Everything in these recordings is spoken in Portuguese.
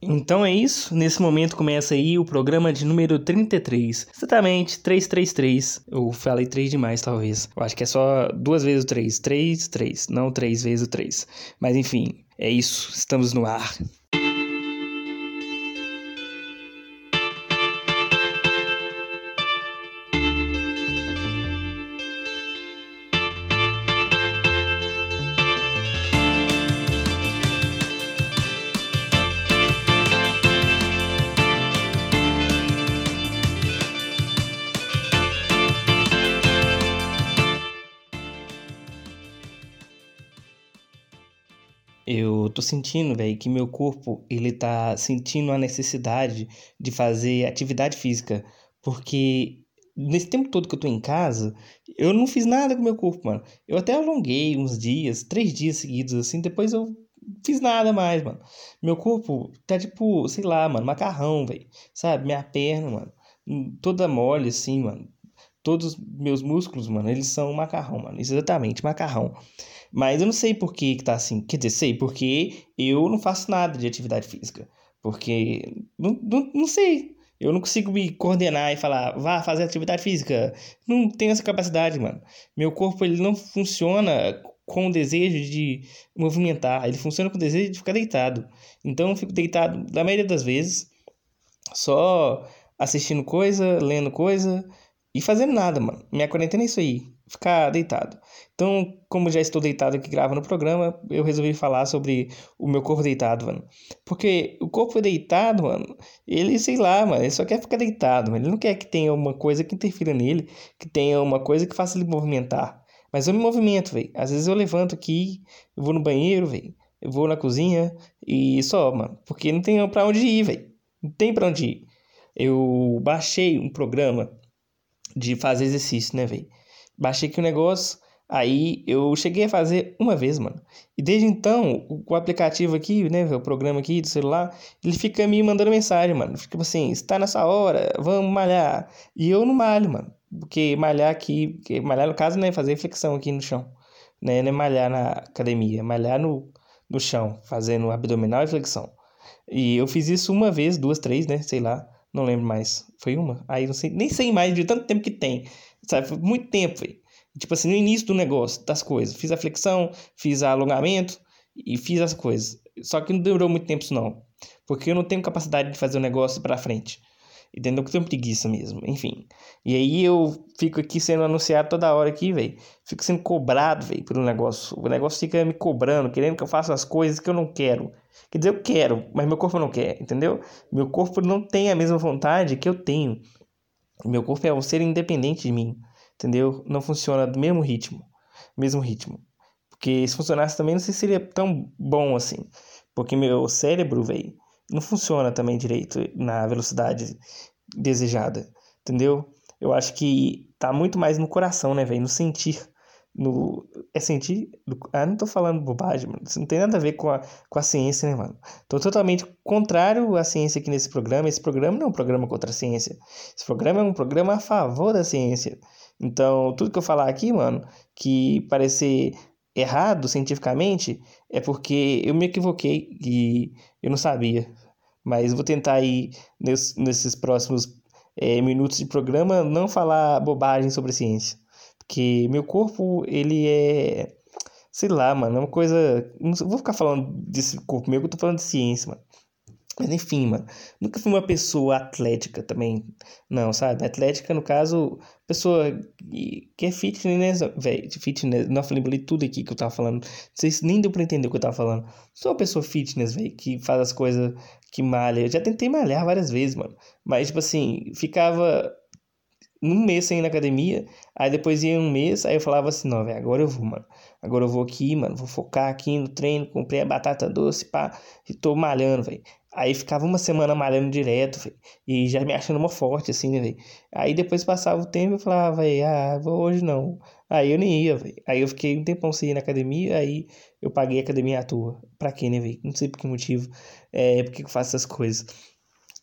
Então é isso, nesse momento começa aí o programa de número 33. Exatamente, 333. Eu falei 3 demais, talvez. Eu acho que é só duas vezes o 3. 3, 3, não três vezes o 3. Mas enfim, é isso, estamos no ar. Eu tô sentindo, velho, que meu corpo, ele tá sentindo a necessidade de fazer atividade física, porque nesse tempo todo que eu tô em casa, eu não fiz nada com meu corpo, mano. Eu até alonguei uns dias, três dias seguidos, assim, depois eu fiz nada mais, mano. Meu corpo tá tipo, sei lá, mano, macarrão, velho. Sabe? Minha perna, mano, toda mole, assim, mano. Todos meus músculos, mano, eles são macarrão, mano. Exatamente, macarrão. Mas eu não sei por que, que tá assim. Quer dizer, sei porque eu não faço nada de atividade física. Porque não, não, não sei. Eu não consigo me coordenar e falar, vá fazer atividade física. Não tenho essa capacidade, mano. Meu corpo ele não funciona com o desejo de movimentar, ele funciona com o desejo de ficar deitado. Então eu fico deitado, na maioria das vezes, só assistindo coisa, lendo coisa e fazendo nada, mano. Minha quarentena é isso aí ficar deitado. Então, como já estou deitado aqui gravando o programa, eu resolvi falar sobre o meu corpo deitado, mano. Porque o corpo deitado, mano, ele, sei lá, mano, ele só quer ficar deitado, mano. Ele não quer que tenha uma coisa que interfira nele, que tenha uma coisa que faça ele movimentar. Mas eu me movimento, velho. Às vezes eu levanto aqui, eu vou no banheiro, velho. Eu vou na cozinha e só, mano. Porque não tem pra onde ir, velho. Não tem pra onde ir. Eu baixei um programa de fazer exercício, né, velho? Baixei aqui o negócio, aí eu cheguei a fazer uma vez, mano. E desde então, o aplicativo aqui, né, o programa aqui do celular, ele fica me mandando mensagem, mano. Fica tipo assim, está nessa hora, vamos malhar. E eu não malho, mano. Porque malhar aqui, porque malhar no caso, né, fazer flexão aqui no chão. Né, não é malhar na academia, é malhar no, no chão, fazendo abdominal e flexão. E eu fiz isso uma vez, duas, três, né, sei lá. Não lembro mais. Foi uma? Aí não sei, nem sei mais de tanto tempo que tem. Sabe? Foi muito tempo, velho. Tipo assim, no início do negócio, das coisas. Fiz a flexão, fiz alongamento e fiz as coisas. Só que não durou muito tempo isso não. Porque eu não tenho capacidade de fazer o negócio para frente. Entendeu? Que eu tenho preguiça mesmo. Enfim. E aí eu fico aqui sendo anunciado toda hora aqui, velho. Fico sendo cobrado, velho, pelo negócio. O negócio fica me cobrando, querendo que eu faça as coisas que eu não quero. Quer dizer, eu quero, mas meu corpo não quer, entendeu? Meu corpo não tem a mesma vontade que eu tenho. Meu corpo é um ser independente de mim, entendeu? Não funciona do mesmo ritmo, mesmo ritmo. Porque se funcionasse também, não sei se seria tão bom assim. Porque meu cérebro, velho, não funciona também direito na velocidade desejada, entendeu? Eu acho que tá muito mais no coração, né, velho? No sentir no. É sentir. Ah, não tô falando bobagem, mano. Isso não tem nada a ver com a, com a ciência, né, mano? Tô totalmente contrário à ciência aqui nesse programa. Esse programa não é um programa contra a ciência. Esse programa é um programa a favor da ciência. Então, tudo que eu falar aqui, mano, que parecer errado cientificamente, é porque eu me equivoquei e eu não sabia. Mas vou tentar aí, nesses, nesses próximos é, minutos de programa, não falar bobagem sobre ciência. Porque meu corpo, ele é. Sei lá, mano, é uma coisa. Não vou ficar falando desse corpo meu, eu tô falando de ciência, mano. Mas enfim, mano. Nunca fui uma pessoa atlética também. Não, sabe? Atlética, no caso, pessoa que é fitness, velho. Fitness. Não, falei, tudo aqui que eu tava falando. Se nem deu pra entender o que eu tava falando. Sou uma pessoa fitness, velho, que faz as coisas que malha. Eu já tentei malhar várias vezes, mano. Mas, tipo assim, ficava um mês sem ir na academia, aí depois ia um mês, aí eu falava assim, não, velho, agora eu vou, mano. Agora eu vou aqui, mano, vou focar aqui no treino, comprei a batata doce, pá, e tô malhando, velho. Aí ficava uma semana malhando direto, véio, e já me achando uma forte, assim, né, velho. Aí depois passava o tempo e falava, ah, vou hoje não. Aí eu nem ia, velho. Aí eu fiquei um tempão sem ir na academia, aí eu paguei a academia à toa. Pra quê, né, velho? Não sei por que motivo, é, porque eu faço essas coisas.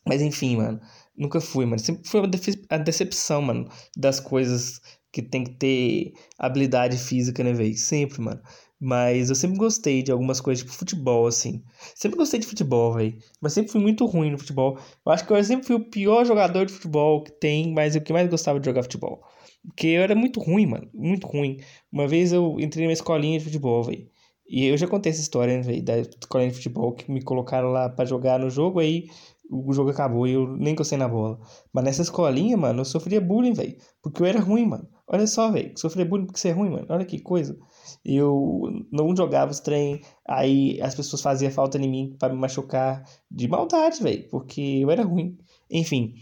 Mas enfim, mano. Nunca fui, mano. Sempre foi a decepção, mano, das coisas que tem que ter habilidade física, né, velho? Sempre, mano. Mas eu sempre gostei de algumas coisas, tipo futebol, assim. Sempre gostei de futebol, velho. Mas sempre fui muito ruim no futebol. Eu acho que eu sempre fui o pior jogador de futebol que tem, mas o que mais gostava de jogar futebol. Porque eu era muito ruim, mano. Muito ruim. Uma vez eu entrei numa escolinha de futebol, velho. E eu já contei essa história, né, da escolinha de futebol que me colocaram lá para jogar no jogo, aí o jogo acabou e eu nem encostei na bola. Mas nessa escolinha, mano, eu sofria bullying, velho. Porque eu era ruim, mano. Olha só, velho. Sofria bullying porque você é ruim, mano. Olha que coisa. Eu não jogava os trem, aí as pessoas faziam falta em mim para me machucar de maldade, velho. Porque eu era ruim. Enfim.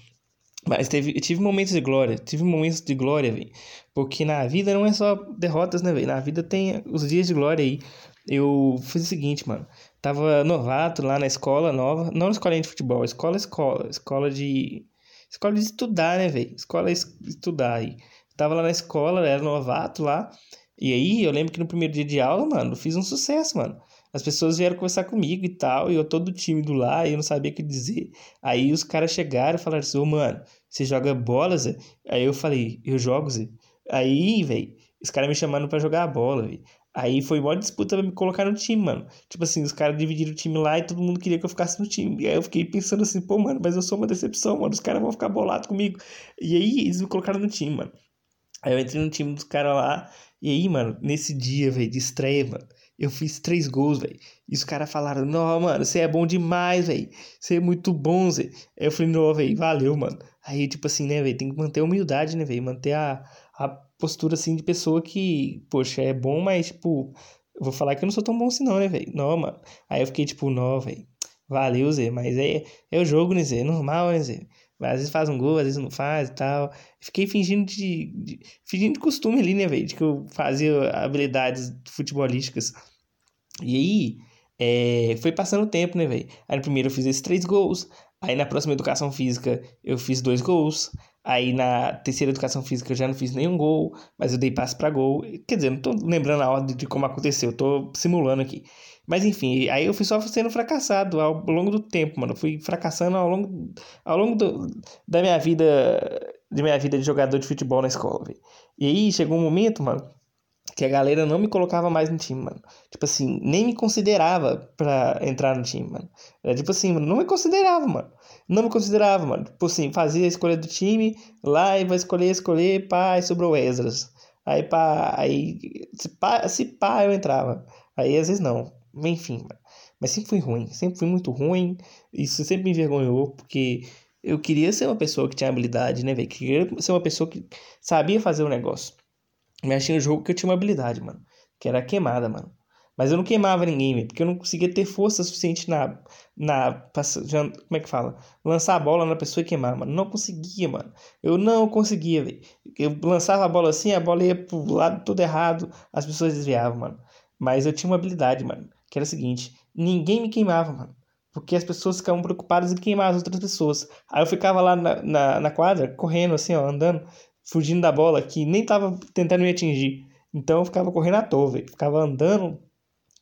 Mas teve, tive momentos de glória, tive momentos de glória, velho. Porque na vida não é só derrotas, né, velho? Na vida tem os dias de glória aí. Eu fiz o seguinte, mano. Tava novato lá na escola nova, não na escolinha de futebol, escola, escola, escola de. Escola de estudar, né, velho? Escola estudar aí. Tava lá na escola, era novato lá. E aí eu lembro que no primeiro dia de aula, mano, fiz um sucesso, mano. As pessoas vieram conversar comigo e tal, e eu todo tímido lá, e eu não sabia o que dizer. Aí os caras chegaram e falaram assim, ô, oh, mano, você joga bola, Zé? Aí eu falei, eu jogo, Zé. Aí, velho, os caras me chamando para jogar a bola, velho. Aí foi uma disputa pra me colocar no time, mano. Tipo assim, os caras dividiram o time lá e todo mundo queria que eu ficasse no time. E aí eu fiquei pensando assim, pô, mano, mas eu sou uma decepção, mano. Os caras vão ficar bolados comigo. E aí eles me colocaram no time, mano. Aí eu entrei no time dos caras lá. E aí, mano, nesse dia, velho, de estreia, mano, eu fiz três gols, velho. E os caras falaram, não, mano, você é bom demais, velho. Você é muito bom, Zé. Aí eu falei, não, velho, valeu, mano. Aí, tipo assim, né, velho, tem que manter a humildade, né, velho? Manter a, a postura, assim, de pessoa que, poxa, é bom, mas, tipo, eu vou falar que eu não sou tão bom assim não, né, velho? Não, mano. Aí eu fiquei tipo, não, velho. Valeu, Zé. Mas é, é o jogo, né, Zé? É normal, né, Zé? Às vezes faz um gol, às vezes não faz e tal. Fiquei fingindo de, de fingindo de costume ali, né, velho? De que eu fazia habilidades futebolísticas. E aí, é, foi passando o tempo, né, velho? Aí no primeiro eu fiz esses três gols. Aí na próxima educação física eu fiz dois gols. Aí na terceira educação física eu já não fiz nenhum gol, mas eu dei passe para gol. Quer dizer, não tô lembrando a ordem de como aconteceu, eu tô simulando aqui. Mas enfim, aí eu fui só sendo fracassado ao longo do tempo, mano. Eu fui fracassando ao longo, ao longo do, da minha vida, de minha vida de jogador de futebol na escola, véio. E aí chegou um momento, mano, que a galera não me colocava mais no time, mano. Tipo assim, nem me considerava pra entrar no time, mano. Era tipo assim, não me considerava, mano. Não me considerava, mano. Tipo assim, fazia a escolha do time, lá e vai escolher, escolher, pá, e sobrou Esdras. Aí pá, aí se pá, se pá eu entrava. Aí às vezes não. Enfim, mano. Mas sempre fui ruim, sempre fui muito ruim. Isso sempre me envergonhou, porque eu queria ser uma pessoa que tinha habilidade, né, velho? Queria ser uma pessoa que sabia fazer o um negócio. Mas tinha um jogo que eu tinha uma habilidade, mano. Que era queimada, mano. Mas eu não queimava ninguém, véio, porque eu não conseguia ter força suficiente na. na como é que fala? Lançar a bola na pessoa e queimar, mano. Não conseguia, mano. Eu não conseguia, velho. Eu lançava a bola assim, a bola ia pro lado todo errado, as pessoas desviavam, mano. Mas eu tinha uma habilidade, mano. Que era o seguinte: ninguém me queimava, mano. Porque as pessoas ficavam preocupadas em queimar as outras pessoas. Aí eu ficava lá na, na, na quadra, correndo assim, ó, andando fugindo da bola que nem tava tentando me atingir. Então eu ficava correndo à toa, véio. ficava andando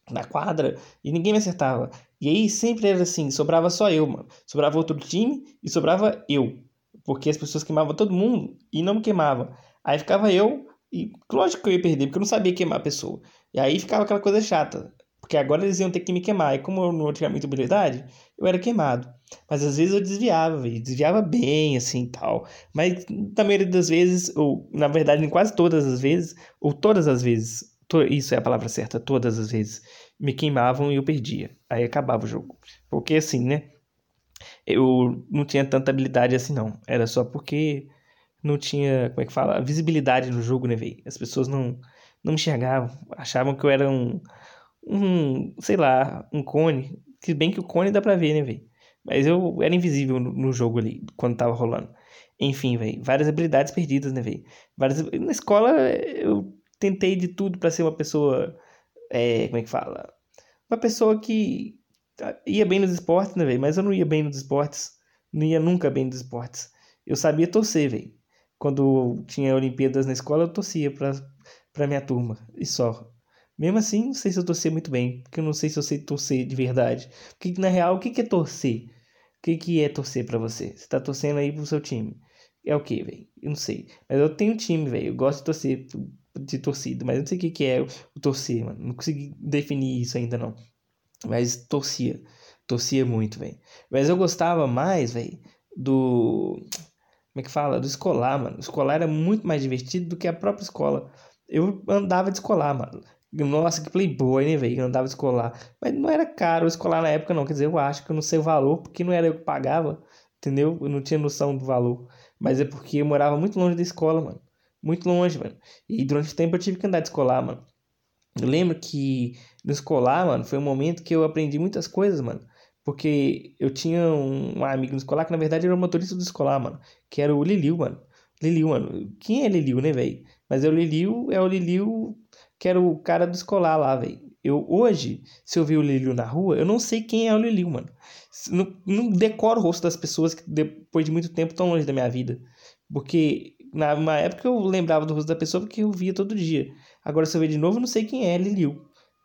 na quadra e ninguém me acertava. E aí sempre era assim, sobrava só eu, mano. Sobrava outro time e sobrava eu. Porque as pessoas queimavam todo mundo e não me queimavam. Aí ficava eu e lógico que eu ia perder, porque eu não sabia queimar a pessoa. E aí ficava aquela coisa chata. Porque agora eles iam ter que me queimar. E como eu não tinha muita habilidade, eu era queimado. Mas às vezes eu desviava, e desviava bem, assim, tal. Mas na maioria das vezes, ou na verdade em quase todas as vezes, ou todas as vezes, to isso é a palavra certa, todas as vezes, me queimavam e eu perdia. Aí acabava o jogo. Porque assim, né? Eu não tinha tanta habilidade assim, não. Era só porque não tinha, como é que fala? Visibilidade no jogo, né, velho? As pessoas não, não me enxergavam, achavam que eu era um um, sei lá, um cone. Se bem que o cone dá pra ver, né, velho? Mas eu era invisível no, no, jogo ali, quando tava rolando. Enfim, velho, várias habilidades perdidas, né, velho? Várias... Na escola eu tentei de tudo para ser uma pessoa, é, como é que fala? Uma pessoa que ia bem nos esportes, né, velho? Mas eu não ia bem nos esportes, não ia nunca bem nos esportes. Eu sabia torcer, velho. Quando tinha Olimpíadas na escola, eu torcia pra, pra minha turma, e só. Mesmo assim, não sei se eu torcer muito bem, porque eu não sei se eu sei torcer de verdade. Porque, na real, o que é torcer? O que, que é torcer para você? Você tá torcendo aí pro seu time. É o que, velho? Eu não sei. Mas eu tenho time, velho. Eu gosto de torcer de torcida, mas eu não sei o que, que é o torcer, mano. Não consegui definir isso ainda, não. Mas torcia. Torcia muito, velho. Mas eu gostava mais, velho, do. Como é que fala? Do escolar, mano. O escolar era muito mais divertido do que a própria escola. Eu andava de escolar, mano. Nossa, que playboy, né, velho? Andava escolar. Mas não era caro escolar na época, não. Quer dizer, eu acho que eu não sei o valor, porque não era eu que pagava, entendeu? Eu não tinha noção do valor. Mas é porque eu morava muito longe da escola, mano. Muito longe, mano. E durante o tempo eu tive que andar de escolar, mano. Eu lembro que no escolar, mano, foi um momento que eu aprendi muitas coisas, mano. Porque eu tinha um amigo no escolar que na verdade era o motorista do escolar, mano. Que era o Liliu, mano. Liliu, mano. Quem é Liliu, né, velho? Mas é o Liliu, é o Liliu que era o cara do escolar lá, velho. Eu hoje, se eu ver o Liliu na rua, eu não sei quem é o Liliu, mano. Não, não decoro o rosto das pessoas que depois de muito tempo estão longe da minha vida. Porque na uma época eu lembrava do rosto da pessoa porque eu via todo dia. Agora se eu ver de novo, eu não sei quem é Liliu.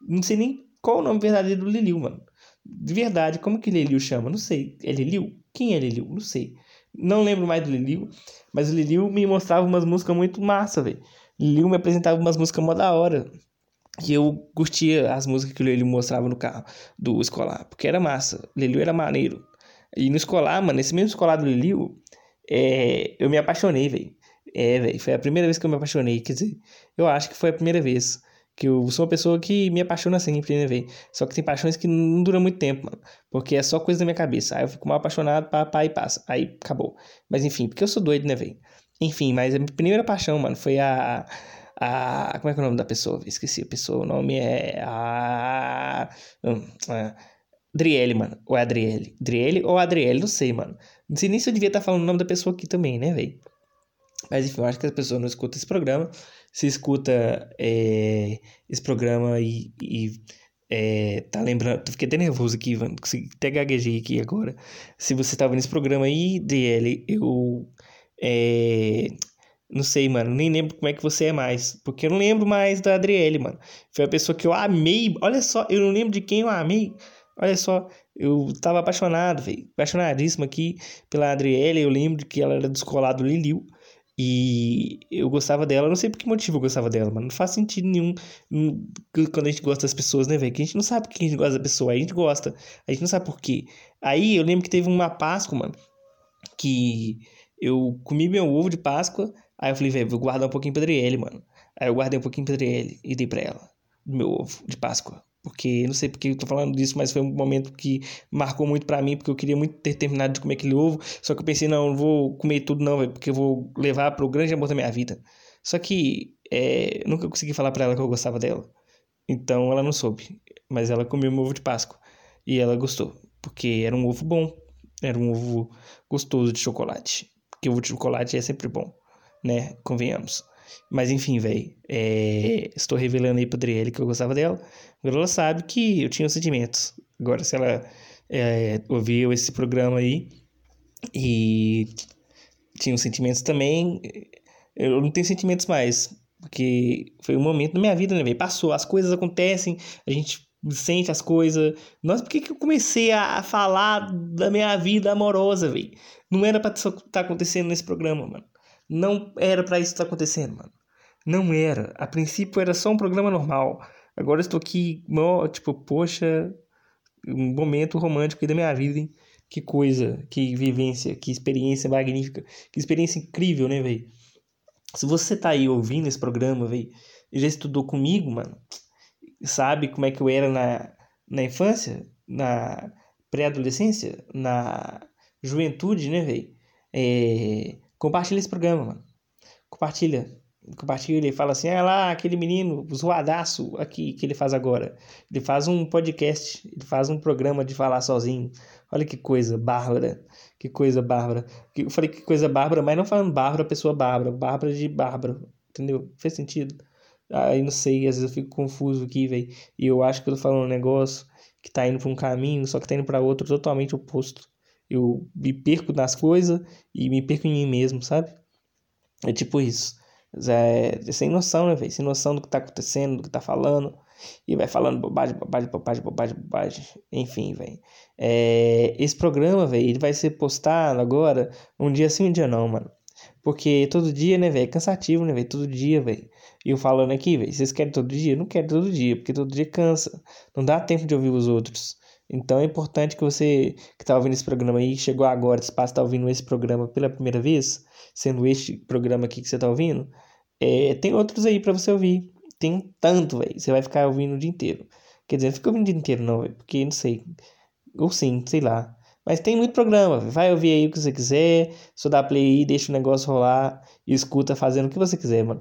Não sei nem qual o nome verdadeiro do Liliu, mano. De verdade, como que Liliu chama? Não sei. É Liliu? Quem é Liliu? Não sei. Não lembro mais do Liliu, mas o Liliu me mostrava umas músicas muito massa, velho. Liliu me apresentava umas músicas mó da hora. E eu curtia as músicas que o Liliu mostrava no carro do escolar, porque era massa. O Liliu era maneiro. E no escolar, mano, nesse mesmo escolar do Liliu, é, eu me apaixonei, velho. É, velho, foi a primeira vez que eu me apaixonei. Quer dizer, eu acho que foi a primeira vez. Que eu sou uma pessoa que me apaixona sempre, né, velho? Só que tem paixões que não duram muito tempo, mano. Porque é só coisa da minha cabeça. Aí eu fico mal apaixonado, pá, pá, e passa. Aí acabou. Mas enfim, porque eu sou doido, né, velho? Enfim, mas a minha primeira paixão, mano, foi a. A. Como é que é o nome da pessoa? Esqueci a pessoa. O nome é. A. Hum, a Adriele, mano. Ou é Adriele? Adriele ou Adriele? Não sei, mano. Nem se eu devia estar falando o nome da pessoa aqui também, né, velho? Mas enfim, eu acho que as pessoas não escutam esse programa. Se escuta é, esse programa e, e é, tá lembrando. Fiquei até nervoso aqui, mano. Consegui até gaguejei aqui agora. Se você tava nesse programa aí, DL, eu. É, não sei, mano. Nem lembro como é que você é mais. Porque eu não lembro mais da Adriele, mano. Foi a pessoa que eu amei. Olha só, eu não lembro de quem eu amei. Olha só, eu tava apaixonado, velho. Apaixonadíssimo aqui pela Adriele. Eu lembro que ela era descolado Liliu. E eu gostava dela, não sei por que motivo eu gostava dela, mano. Não faz sentido nenhum quando a gente gosta das pessoas, né, velho? Que a gente não sabe por que a gente gosta da pessoa, a gente gosta, a gente não sabe por quê. Aí eu lembro que teve uma Páscoa, mano, que eu comi meu ovo de Páscoa, aí eu falei, velho, vou guardar um pouquinho pra Adriele, mano. Aí eu guardei um pouquinho pra Adriele e dei pra ela, do meu ovo de Páscoa porque não sei porque eu tô falando disso, mas foi um momento que marcou muito para mim, porque eu queria muito ter terminado de comer aquele ovo, só que eu pensei, não, não vou comer tudo não, véio, porque eu vou levar pro grande amor da minha vida. Só que é, nunca consegui falar para ela que eu gostava dela. Então ela não soube, mas ela comeu meu ovo de Páscoa e ela gostou, porque era um ovo bom, era um ovo gostoso de chocolate, porque de chocolate é sempre bom, né? Convenhamos. Mas enfim, velho. É... Estou revelando aí pra Adriele que eu gostava dela. Ela sabe que eu tinha sentimentos. Agora, se ela é, ouviu esse programa aí e tinha sentimentos também, eu não tenho sentimentos mais. Porque foi um momento da minha vida, né, velho? Passou, as coisas acontecem, a gente sente as coisas. Nossa, por que, que eu comecei a, a falar da minha vida amorosa, velho? Não era pra estar tá acontecendo nesse programa, mano. Não era para isso estar tá acontecendo, mano. Não era. A princípio era só um programa normal. Agora estou aqui, tipo, poxa, um momento romântico aí da minha vida, hein? Que coisa, que vivência, que experiência magnífica, que experiência incrível, né, velho? Se você tá aí ouvindo esse programa, velho, já estudou comigo, mano, sabe como é que eu era na, na infância, na pré-adolescência, na juventude, né, velho? É, Compartilha esse programa, mano. Compartilha. Compartilha e fala assim: ah lá, aquele menino zoadaço aqui que ele faz agora. Ele faz um podcast, ele faz um programa de falar sozinho. Olha que coisa bárbara. Que coisa bárbara. Eu falei que coisa bárbara, mas não falando bárbara, pessoa bárbara. Bárbara de bárbara. Entendeu? Fez sentido? Aí não sei, às vezes eu fico confuso aqui, velho. E eu acho que eu tô falando um negócio que tá indo pra um caminho, só que tá indo pra outro totalmente oposto. Eu me perco nas coisas e me perco em mim mesmo, sabe? É tipo isso. É, é sem noção, né, velho? Sem noção do que tá acontecendo, do que tá falando. E vai falando bobagem, bobagem, bobagem, bobagem, bobagem. Enfim, velho. É, esse programa, velho, ele vai ser postado agora um dia sim, um dia não, mano. Porque todo dia, né, velho, é cansativo, né, velho? Todo dia, velho. E eu falando aqui, velho, vocês querem todo dia? Não quero todo dia, porque todo dia cansa. Não dá tempo de ouvir os outros. Então é importante que você que está ouvindo esse programa aí, chegou agora, se está ouvindo esse programa pela primeira vez, sendo este programa aqui que você está ouvindo, é, tem outros aí para você ouvir. Tem tanto, velho. Você vai ficar ouvindo o dia inteiro. Quer dizer, não fica ouvindo o dia inteiro, não, velho. Porque não sei. Ou sim, sei lá. Mas tem muito programa. Vai ouvir aí o que você quiser. Só dá play aí, deixa o negócio rolar. E escuta fazendo o que você quiser, mano.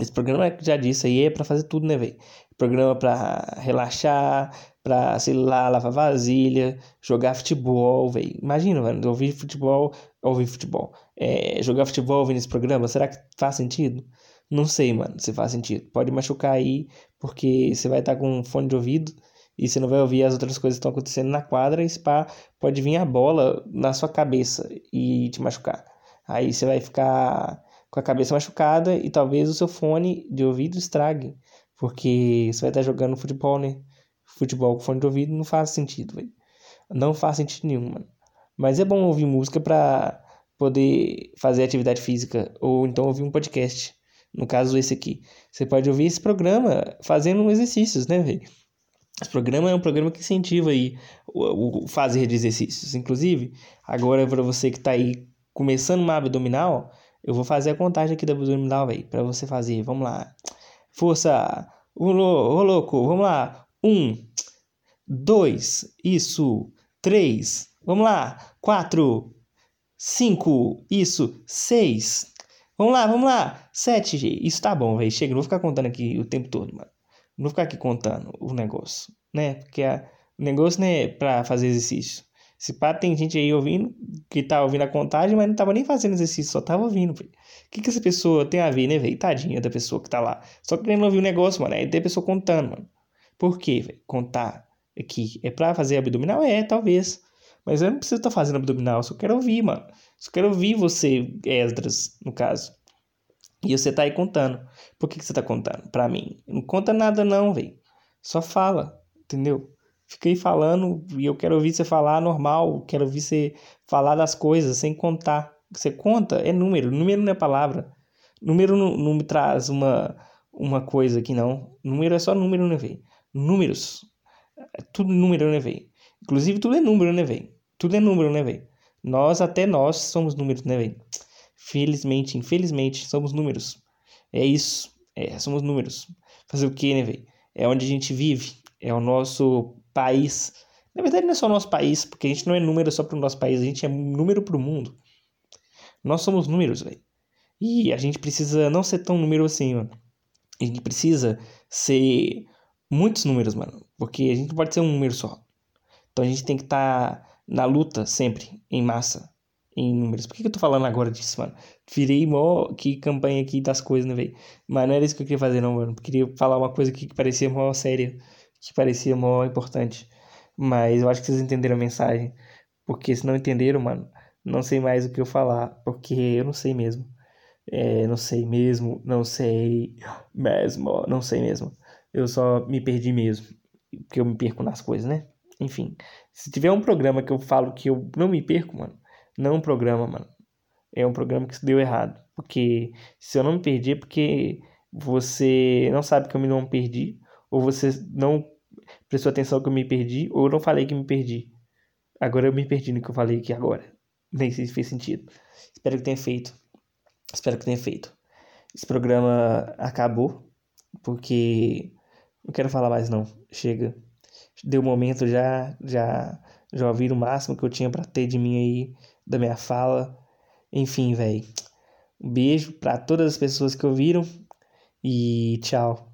Esse programa, já disse aí, é pra fazer tudo, né, velho? Programa pra relaxar, pra, sei lá, lavar vasilha, jogar futebol, velho. Imagina, mano, ouvir futebol, ouvir futebol. É, jogar futebol ouvindo esse programa, será que faz sentido? Não sei, mano, se faz sentido. Pode machucar aí, porque você vai estar tá com um fone de ouvido e você não vai ouvir as outras coisas que estão acontecendo na quadra e spa, pode vir a bola na sua cabeça e te machucar. Aí você vai ficar com a cabeça machucada e talvez o seu fone de ouvido estrague, porque você vai estar jogando futebol, né? Futebol com fone de ouvido não faz sentido. Não faz sentido nenhum, mano. Mas é bom ouvir música pra poder fazer atividade física ou então ouvir um podcast no caso esse aqui. Você pode ouvir esse programa fazendo exercícios, né, velho? Esse programa é um programa que incentiva aí o, o fazer de exercícios. Inclusive, agora para você que está aí começando uma abdominal, eu vou fazer a contagem aqui da abdominal, velho, para você fazer. Vamos lá. Força. Ô, louco, vamos lá. Um, dois, isso. Três, vamos lá. Quatro, cinco, isso. Seis, Vamos lá, vamos lá. 7G. Isso tá bom, velho. Chega, não vou ficar contando aqui o tempo todo, mano. Não vou ficar aqui contando o negócio, né? Porque o negócio não é pra fazer exercício. Se pá, tem gente aí ouvindo, que tá ouvindo a contagem, mas não tava nem fazendo exercício, só tava ouvindo, velho. O que que essa pessoa tem a ver, né, velho? Tadinha da pessoa que tá lá. Só querendo ouvir o negócio, mano. Aí tem a pessoa contando, mano. Por quê, velho? Contar aqui. É pra fazer abdominal? É, talvez. Mas eu não preciso estar tá fazendo abdominal, só quero ouvir, mano. Só quero ouvir você, Esdras, no caso. E você tá aí contando. Por que, que você tá contando? Pra mim. Não conta nada não, velho. Só fala, entendeu? Aí falando e eu quero ouvir você falar normal. Quero ouvir você falar das coisas sem contar. Você conta é número. Número não é palavra. Número não, não me traz uma, uma coisa aqui, não. Número é só número, né? Números. É tudo número, né? Inclusive, tudo é número, né? Tudo é número, né? Nós, até nós, somos números, né, velho? Felizmente, infelizmente, somos números. É isso. É, somos números. Fazer o quê, né? É onde a gente vive. É o nosso país. Na verdade, não é só o nosso país, porque a gente não é número só para o nosso país, a gente é número para o mundo. Nós somos números, velho. E a gente precisa não ser tão número assim, mano. A gente precisa ser muitos números, mano. Porque a gente pode ser um número só. Então a gente tem que estar tá na luta sempre, em massa, em números. Por que, que eu tô falando agora disso, mano? Virei mó que campanha aqui das coisas, né, velho? Mas não era isso que eu queria fazer, não, mano. Eu queria falar uma coisa aqui que parecia mó séria, que parecia mó importante. Mas eu acho que vocês entenderam a mensagem. Porque se não entenderam, mano, não sei mais o que eu falar. Porque eu não sei mesmo. É, não sei mesmo, não sei mesmo, não sei mesmo. Eu só me perdi mesmo. Porque eu me perco nas coisas, né? Enfim, se tiver um programa que eu falo que eu não me perco, mano, não é um programa, mano. É um programa que deu errado. Porque se eu não me perdi é porque você não sabe que eu me não perdi, ou você não prestou atenção que eu me perdi, ou eu não falei que me perdi. Agora eu me perdi no que eu falei aqui agora. Nem sei se fez sentido. Espero que tenha feito. Espero que tenha feito. Esse programa acabou, porque não quero falar mais não. Chega deu momento já, já, já ouviram o máximo que eu tinha para ter de mim aí, da minha fala. Enfim, velho. Um beijo para todas as pessoas que ouviram e tchau.